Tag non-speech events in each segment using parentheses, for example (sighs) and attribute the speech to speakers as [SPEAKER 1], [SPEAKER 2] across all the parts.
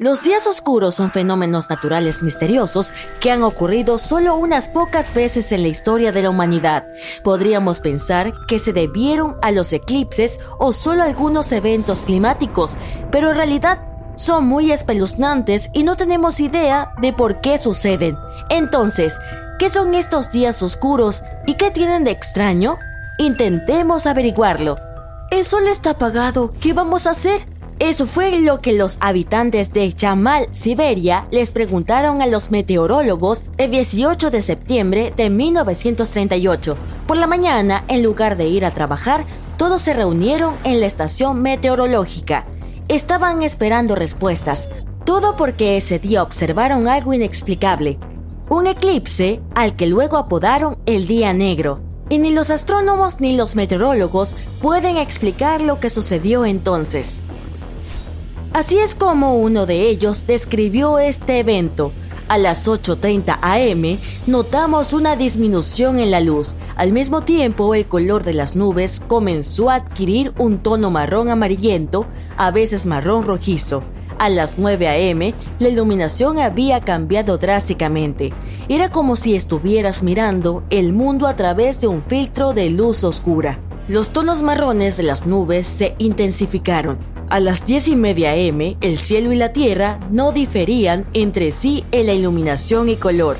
[SPEAKER 1] Los días oscuros son fenómenos naturales misteriosos que han ocurrido solo unas pocas veces en la historia de la humanidad. Podríamos pensar que se debieron a los eclipses o solo algunos eventos climáticos, pero en realidad son muy espeluznantes y no tenemos idea de por qué suceden. Entonces, ¿qué son estos días oscuros y qué tienen de extraño? Intentemos averiguarlo. El sol está apagado, ¿qué vamos a hacer? Eso fue lo que los habitantes de Yamal, Siberia, les preguntaron a los meteorólogos el 18 de septiembre de 1938. Por la mañana, en lugar de ir a trabajar, todos se reunieron en la estación meteorológica. Estaban esperando respuestas, todo porque ese día observaron algo inexplicable, un eclipse al que luego apodaron el Día Negro. Y ni los astrónomos ni los meteorólogos pueden explicar lo que sucedió entonces. Así es como uno de ellos describió este evento. A las 8.30 am notamos una disminución en la luz. Al mismo tiempo, el color de las nubes comenzó a adquirir un tono marrón amarillento, a veces marrón rojizo. A las 9 a.m., la iluminación había cambiado drásticamente. Era como si estuvieras mirando el mundo a través de un filtro de luz oscura. Los tonos marrones de las nubes se intensificaron. A las 10 y media m, el cielo y la tierra no diferían entre sí en la iluminación y color.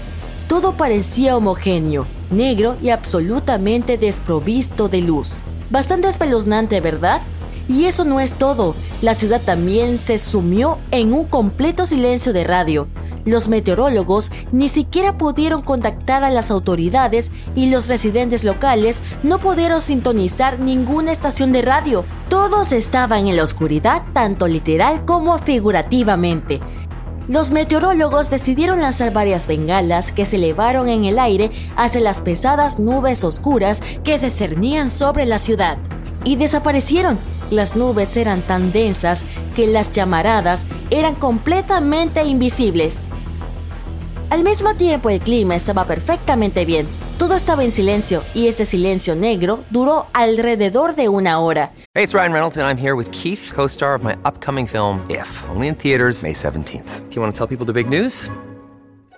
[SPEAKER 1] Todo parecía homogéneo, negro y absolutamente desprovisto de luz. Bastante espeluznante, ¿verdad? Y eso no es todo. La ciudad también se sumió en un completo silencio de radio. Los meteorólogos ni siquiera pudieron contactar a las autoridades y los residentes locales no pudieron sintonizar ninguna estación de radio. Todos estaban en la oscuridad, tanto literal como figurativamente. Los meteorólogos decidieron lanzar varias bengalas que se elevaron en el aire hacia las pesadas nubes oscuras que se cernían sobre la ciudad y desaparecieron. Las nubes eran tan densas que las llamaradas eran completamente invisibles. Al mismo tiempo el clima estaba perfectamente bien. Todo estaba en silencio y este silencio negro duró alrededor de una hora.
[SPEAKER 2] Hey, it's Ryan Reynolds and I'm here with Keith, co-star of my upcoming film If, only in theaters May 17th. Do you want to tell people the big news?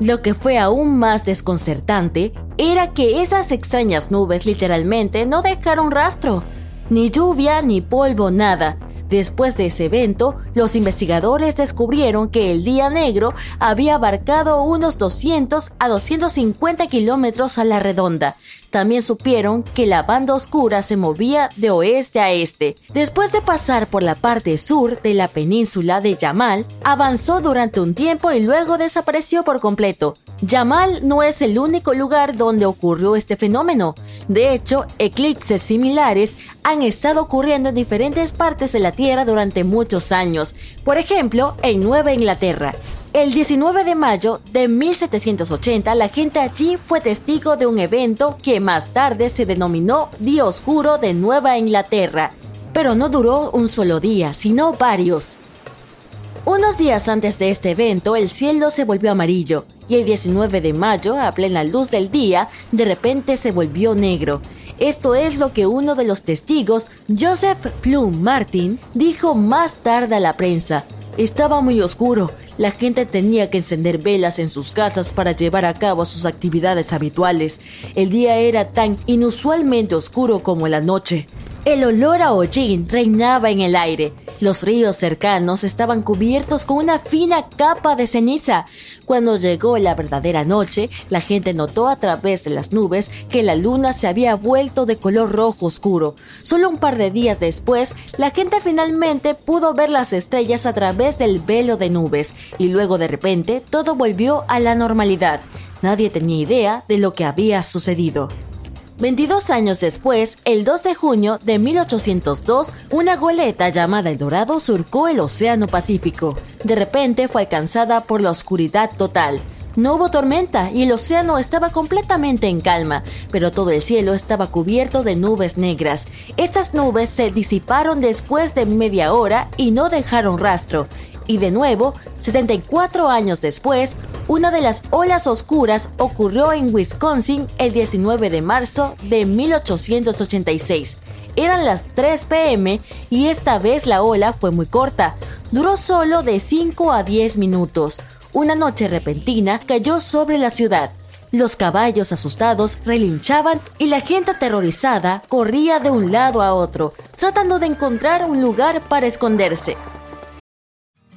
[SPEAKER 1] Lo que fue aún más desconcertante era que esas extrañas nubes literalmente no dejaron rastro, ni lluvia, ni polvo, nada. Después de ese evento, los investigadores descubrieron que el día negro había abarcado unos 200 a 250 kilómetros a la redonda. También supieron que la banda oscura se movía de oeste a este. Después de pasar por la parte sur de la península de Yamal, avanzó durante un tiempo y luego desapareció por completo. Yamal no es el único lugar donde ocurrió este fenómeno. De hecho, eclipses similares han estado ocurriendo en diferentes partes de la Tierra durante muchos años. Por ejemplo, en Nueva Inglaterra. El 19 de mayo de 1780, la gente allí fue testigo de un evento que más tarde se denominó Día Oscuro de Nueva Inglaterra. Pero no duró un solo día, sino varios. Unos días antes de este evento, el cielo se volvió amarillo y el 19 de mayo, a plena luz del día, de repente se volvió negro. Esto es lo que uno de los testigos, Joseph Plum Martin, dijo más tarde a la prensa. Estaba muy oscuro la gente tenía que encender velas en sus casas para llevar a cabo sus actividades habituales. El día era tan inusualmente oscuro como la noche. El olor a hollín reinaba en el aire. Los ríos cercanos estaban cubiertos con una fina capa de ceniza. Cuando llegó la verdadera noche, la gente notó a través de las nubes que la luna se había vuelto de color rojo oscuro. Solo un par de días después, la gente finalmente pudo ver las estrellas a través del velo de nubes y luego de repente todo volvió a la normalidad. Nadie tenía idea de lo que había sucedido. 22 años después, el 2 de junio de 1802, una goleta llamada El Dorado surcó el Océano Pacífico. De repente fue alcanzada por la oscuridad total. No hubo tormenta y el océano estaba completamente en calma, pero todo el cielo estaba cubierto de nubes negras. Estas nubes se disiparon después de media hora y no dejaron rastro. Y de nuevo, 74 años después, una de las olas oscuras ocurrió en Wisconsin el 19 de marzo de 1886. Eran las 3 pm y esta vez la ola fue muy corta. Duró solo de 5 a 10 minutos. Una noche repentina cayó sobre la ciudad. Los caballos asustados relinchaban y la gente aterrorizada corría de un lado a otro, tratando de encontrar un lugar para esconderse.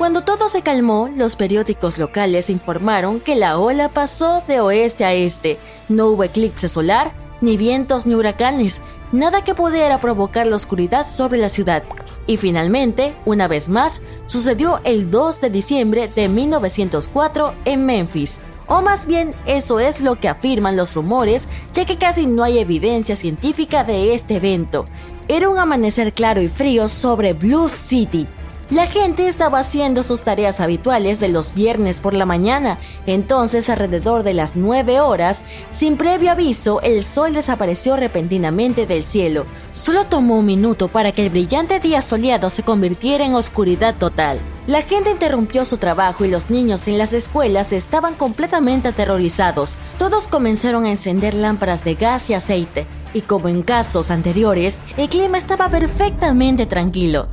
[SPEAKER 1] Cuando todo se calmó, los periódicos locales informaron que la ola pasó de oeste a este. No hubo eclipse solar, ni vientos ni huracanes, nada que pudiera provocar la oscuridad sobre la ciudad. Y finalmente, una vez más, sucedió el 2 de diciembre de 1904 en Memphis. O más bien, eso es lo que afirman los rumores, ya que casi no hay evidencia científica de este evento. Era un amanecer claro y frío sobre Bluff City, la gente estaba haciendo sus tareas habituales de los viernes por la mañana, entonces alrededor de las 9 horas, sin previo aviso, el sol desapareció repentinamente del cielo. Solo tomó un minuto para que el brillante día soleado se convirtiera en oscuridad total. La gente interrumpió su trabajo y los niños en las escuelas estaban completamente aterrorizados. Todos comenzaron a encender lámparas de gas y aceite, y como en casos anteriores, el clima estaba perfectamente tranquilo.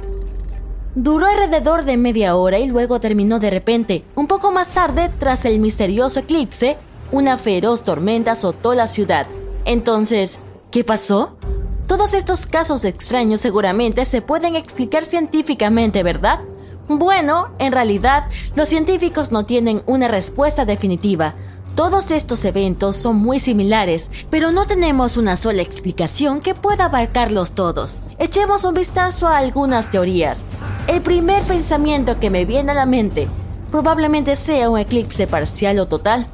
[SPEAKER 1] Duró alrededor de media hora y luego terminó de repente. Un poco más tarde, tras el misterioso eclipse, una feroz tormenta azotó la ciudad. Entonces, ¿qué pasó? Todos estos casos extraños seguramente se pueden explicar científicamente, ¿verdad? Bueno, en realidad, los científicos no tienen una respuesta definitiva. Todos estos eventos son muy similares, pero no tenemos una sola explicación que pueda abarcarlos todos. Echemos un vistazo a algunas teorías. El primer pensamiento que me viene a la mente probablemente sea un eclipse parcial o total.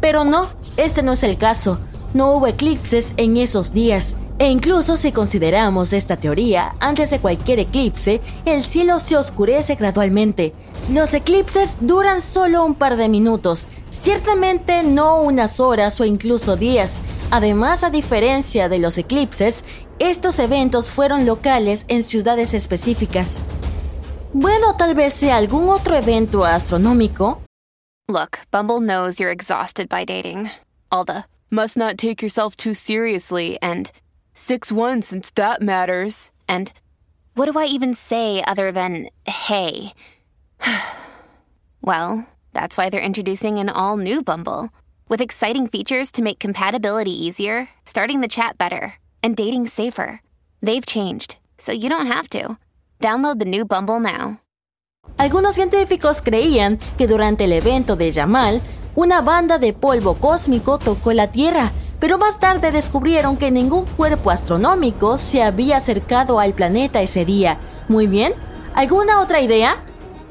[SPEAKER 1] Pero no, este no es el caso. No hubo eclipses en esos días. E incluso si consideramos esta teoría, antes de cualquier eclipse, el cielo se oscurece gradualmente. Los eclipses duran solo un par de minutos, ciertamente no unas horas o incluso días. Además, a diferencia de los eclipses, estos eventos fueron locales en ciudades específicas. Bueno, tal vez sea algún otro evento astronómico.
[SPEAKER 3] Look, Bumble knows you're exhausted by dating. All the must not take yourself too seriously and 6 1 since that matters. And what do I even say other than hey? (sighs) well, that's why they're introducing an all new Bumble with exciting features to make compatibility easier, starting the chat better, and dating safer. They've changed, so you don't have to. Download the new Bumble now.
[SPEAKER 1] Algunos científicos creían que durante el evento de Yamal, una banda de polvo cósmico tocó la Tierra, pero más tarde descubrieron que ningún cuerpo astronómico se había acercado al planeta ese día. Muy bien, ¿alguna otra idea?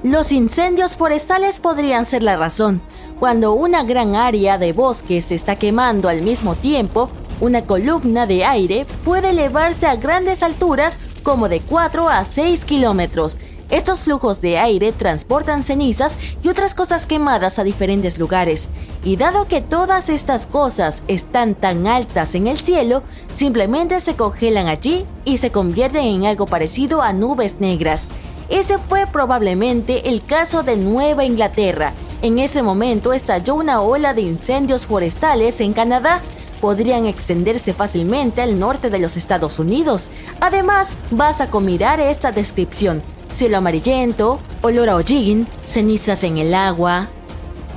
[SPEAKER 1] Los incendios forestales podrían ser la razón. Cuando una gran área de bosque se está quemando al mismo tiempo, una columna de aire puede elevarse a grandes alturas como de 4 a 6 kilómetros. Estos flujos de aire transportan cenizas y otras cosas quemadas a diferentes lugares. Y dado que todas estas cosas están tan altas en el cielo, simplemente se congelan allí y se convierten en algo parecido a nubes negras. Ese fue probablemente el caso de Nueva Inglaterra. En ese momento estalló una ola de incendios forestales en Canadá podrían extenderse fácilmente al norte de los Estados Unidos. Además, basta con mirar esta descripción cielo amarillento, olor a hollín, cenizas en el agua.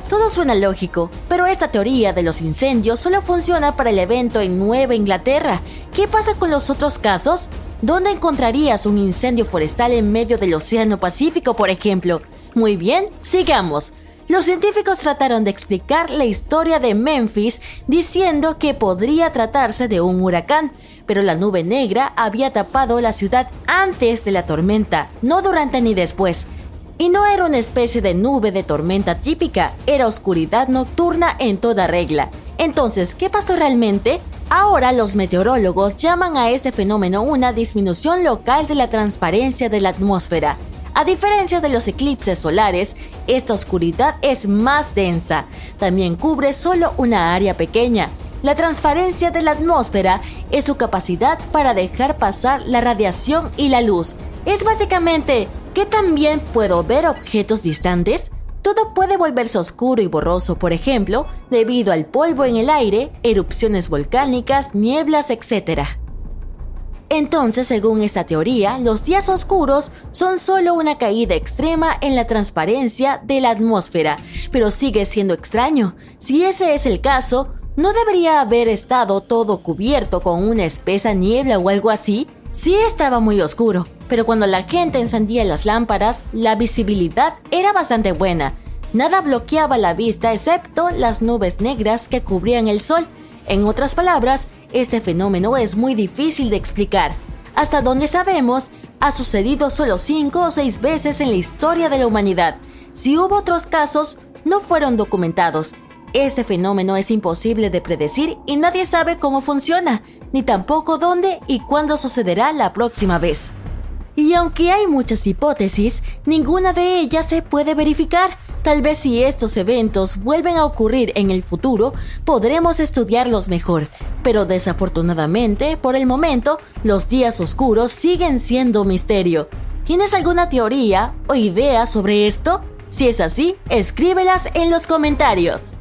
[SPEAKER 1] Todo suena lógico, pero esta teoría de los incendios solo funciona para el evento en Nueva Inglaterra. ¿Qué pasa con los otros casos? ¿Dónde encontrarías un incendio forestal en medio del Océano Pacífico, por ejemplo? Muy bien, sigamos. Los científicos trataron de explicar la historia de Memphis diciendo que podría tratarse de un huracán, pero la nube negra había tapado la ciudad antes de la tormenta, no durante ni después. Y no era una especie de nube de tormenta típica, era oscuridad nocturna en toda regla. Entonces, ¿qué pasó realmente? Ahora los meteorólogos llaman a ese fenómeno una disminución local de la transparencia de la atmósfera, a diferencia de los eclipses solares, esta oscuridad es más densa. También cubre solo una área pequeña. La transparencia de la atmósfera es su capacidad para dejar pasar la radiación y la luz. Es básicamente que también puedo ver objetos distantes. Todo puede volverse oscuro y borroso, por ejemplo, debido al polvo en el aire, erupciones volcánicas, nieblas, etc. Entonces, según esta teoría, los días oscuros son solo una caída extrema en la transparencia de la atmósfera, pero sigue siendo extraño. Si ese es el caso, ¿no debería haber estado todo cubierto con una espesa niebla o algo así? Sí estaba muy oscuro, pero cuando la gente encendía las lámparas, la visibilidad era bastante buena. Nada bloqueaba la vista excepto las nubes negras que cubrían el sol. En otras palabras, este fenómeno es muy difícil de explicar. Hasta donde sabemos, ha sucedido solo cinco o seis veces en la historia de la humanidad. Si hubo otros casos, no fueron documentados. Este fenómeno es imposible de predecir y nadie sabe cómo funciona, ni tampoco dónde y cuándo sucederá la próxima vez. Y aunque hay muchas hipótesis, ninguna de ellas se puede verificar. Tal vez si estos eventos vuelven a ocurrir en el futuro, podremos estudiarlos mejor. Pero desafortunadamente, por el momento, los días oscuros siguen siendo misterio. ¿Tienes alguna teoría o idea sobre esto? Si es así, escríbelas en los comentarios.